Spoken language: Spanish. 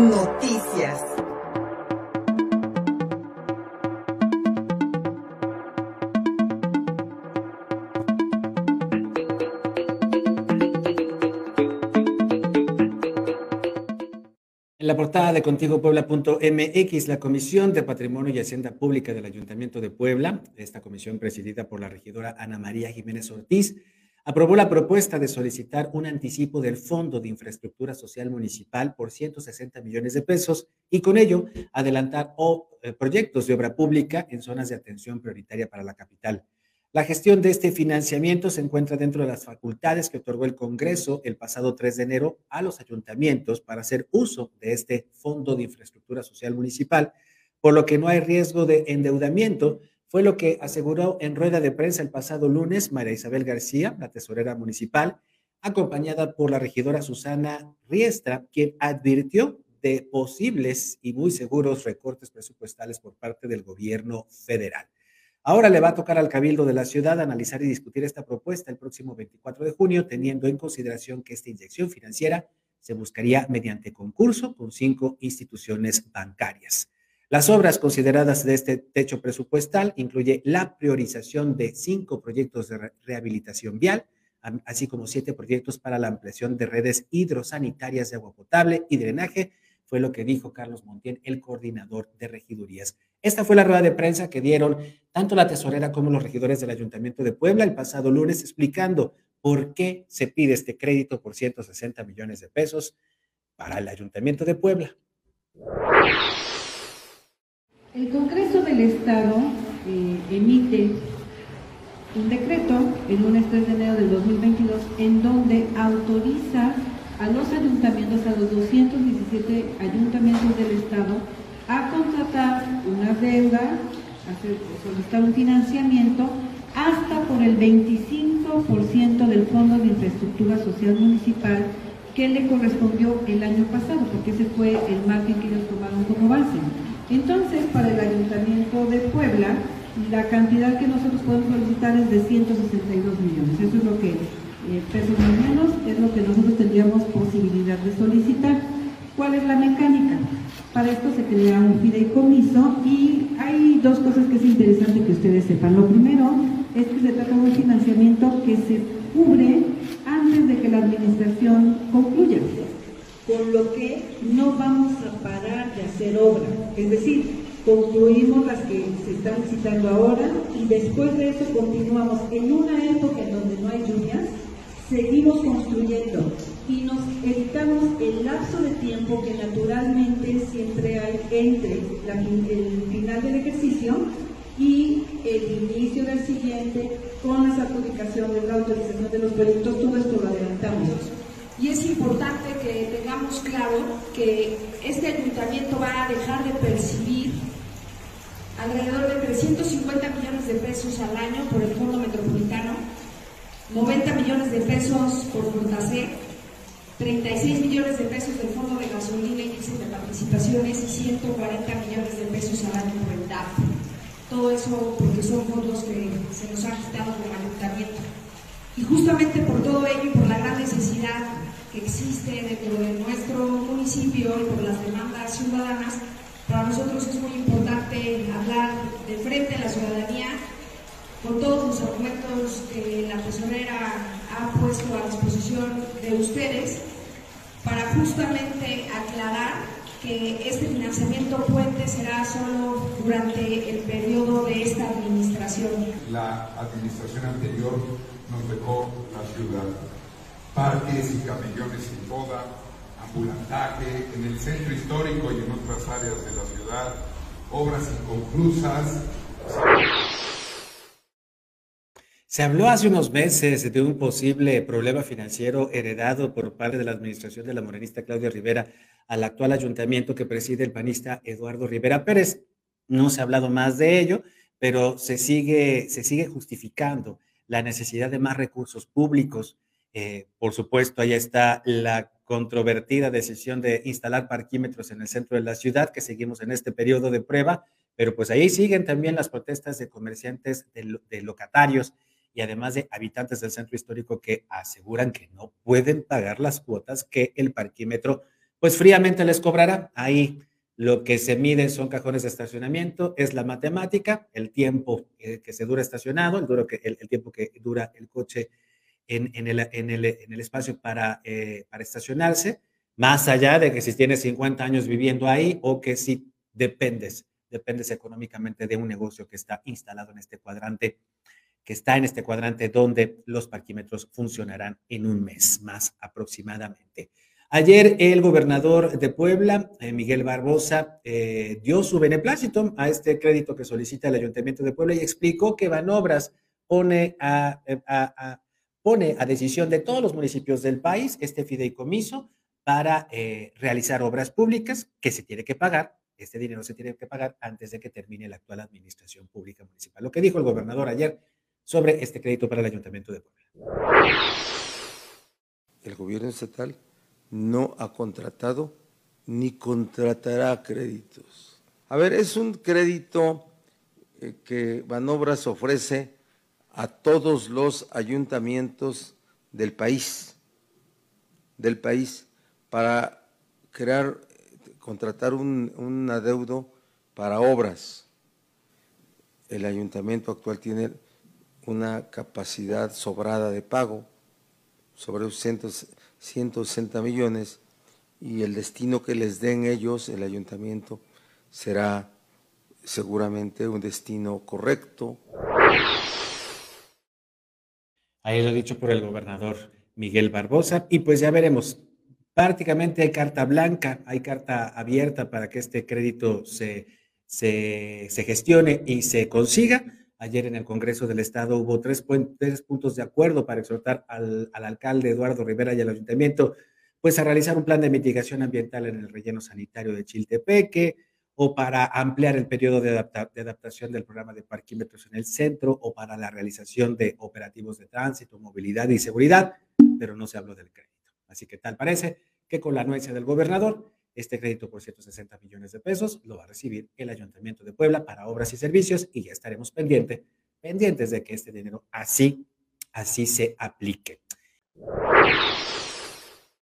Noticias. En la portada de contigopuebla.mx, la Comisión de Patrimonio y Hacienda Pública del Ayuntamiento de Puebla, esta comisión presidida por la regidora Ana María Jiménez Ortiz, aprobó la propuesta de solicitar un anticipo del Fondo de Infraestructura Social Municipal por 160 millones de pesos y con ello adelantar eh, proyectos de obra pública en zonas de atención prioritaria para la capital. La gestión de este financiamiento se encuentra dentro de las facultades que otorgó el Congreso el pasado 3 de enero a los ayuntamientos para hacer uso de este Fondo de Infraestructura Social Municipal, por lo que no hay riesgo de endeudamiento, fue lo que aseguró en rueda de prensa el pasado lunes María Isabel García, la tesorera municipal, acompañada por la regidora Susana Riestra, quien advirtió de posibles y muy seguros recortes presupuestales por parte del gobierno federal. Ahora le va a tocar al Cabildo de la ciudad analizar y discutir esta propuesta el próximo 24 de junio, teniendo en consideración que esta inyección financiera se buscaría mediante concurso con cinco instituciones bancarias. Las obras consideradas de este techo presupuestal incluye la priorización de cinco proyectos de rehabilitación vial, así como siete proyectos para la ampliación de redes hidrosanitarias de agua potable y drenaje, fue lo que dijo Carlos Montiel, el coordinador de regidurías. Esta fue la rueda de prensa que dieron tanto la tesorera como los regidores del Ayuntamiento de Puebla el pasado lunes explicando por qué se pide este crédito por 160 millones de pesos para el Ayuntamiento de Puebla. El Congreso del Estado eh, emite un decreto el lunes 3 de enero del 2022 en donde autoriza a los ayuntamientos, a los 217 ayuntamientos del Estado, a contratar una deuda, a solicitar un financiamiento hasta por el 25% del Fondo de Infraestructura Social Municipal que le correspondió el año pasado, porque ese fue el margen que ellos tomaron como base. Entonces, para el Ayuntamiento de Puebla, la cantidad que nosotros podemos solicitar es de 162 millones. Eso es lo que, eh, pesos menos, es lo que nosotros tendríamos posibilidad de solicitar. ¿Cuál es la mecánica? Para esto se crea un fideicomiso y hay dos cosas que es interesante que ustedes sepan. Lo primero es que se trata de un financiamiento que se cubre antes de que la administración concluya, con lo que no vamos a parar de hacer obra. Es decir, concluimos las que se están citando ahora y después de eso continuamos en una época en donde no hay lluvias, seguimos construyendo y nos evitamos el lapso de tiempo que naturalmente siempre hay entre el final del ejercicio y el inicio del siguiente con las adjudicaciones, la autorización de los proyectos, todo esto lo adelantamos. Y es importante que tengamos claro que este ayuntamiento va a dejar de percibir alrededor de 350 millones de pesos al año por el Fondo Metropolitano, 90 millones de pesos por Fortasec, 36 millones de pesos del Fondo de Gasolina y de Participaciones y 140 millones de pesos al año por el DAP. Todo eso porque son fondos que se nos han quitado como ayuntamiento. Y justamente por todo ello y por la gran necesidad que existe dentro de nuestro municipio por las demandas ciudadanas, para nosotros es muy importante hablar de frente a la ciudadanía con todos los argumentos que la tesorera ha puesto a disposición de ustedes para justamente aclarar que este financiamiento puente será solo durante el periodo de esta administración. La administración anterior nos dejó la ciudad, parques y camellones sin boda, ambulantaje en el centro histórico y en otras áreas de la ciudad, obras inconclusas. Se habló hace unos meses de un posible problema financiero heredado por parte de la administración de la morenista Claudia Rivera al actual ayuntamiento que preside el panista Eduardo Rivera Pérez. No se ha hablado más de ello, pero se sigue, se sigue justificando la necesidad de más recursos públicos. Eh, por supuesto, ahí está la controvertida decisión de instalar parquímetros en el centro de la ciudad, que seguimos en este periodo de prueba, pero pues ahí siguen también las protestas de comerciantes, de locatarios y además de habitantes del centro histórico que aseguran que no pueden pagar las cuotas que el parquímetro pues fríamente les cobrará. Ahí lo que se mide son cajones de estacionamiento, es la matemática, el tiempo que se dura estacionado, el, el, tiempo que dura el coche en, en, el, en el, el, espacio para, eh, para estacionarse, más allá de que si tienes 50 años viviendo ahí o que si dependes, dependes económicamente de un negocio que está instalado en este cuadrante, que está en este cuadrante donde los parquímetros funcionarán en un mes más aproximadamente. Ayer el gobernador de Puebla, eh, Miguel Barbosa, eh, dio su beneplácito a este crédito que solicita el Ayuntamiento de Puebla y explicó que Banobras pone a, eh, pone a decisión de todos los municipios del país este fideicomiso para realizar obras públicas que se tiene que pagar. Este dinero se tiene que pagar antes de que termine la actual administración pública municipal. Lo que dijo el gobernador ayer sobre este crédito para el Ayuntamiento de Puebla. El gobierno estatal no ha contratado ni contratará créditos. A ver, es un crédito eh, que Banobras ofrece a todos los ayuntamientos del país, del país, para crear, contratar un, adeudo para obras. El ayuntamiento actual tiene una capacidad sobrada de pago sobre los 160 millones y el destino que les den ellos, el ayuntamiento, será seguramente un destino correcto. Ahí lo dicho por el gobernador Miguel Barbosa. Y pues ya veremos. Prácticamente hay carta blanca, hay carta abierta para que este crédito se, se, se gestione y se consiga. Ayer en el Congreso del Estado hubo tres, puntos de acuerdo para exhortar al, alcalde Eduardo Rivera y al ayuntamiento pues a realizar un plan de mitigación ambiental en el relleno sanitario de Chiltepeque o para ampliar el periodo de, adaptación del programa de parquímetros en el centro o para la realización de operativos de tránsito, movilidad y seguridad, pero no se habló del crédito. Así que tal parece que con la anuencia del gobernador este crédito por 160 millones de pesos lo va a recibir el Ayuntamiento de Puebla para obras y servicios y ya estaremos pendientes, pendientes de que este dinero así, así se aplique.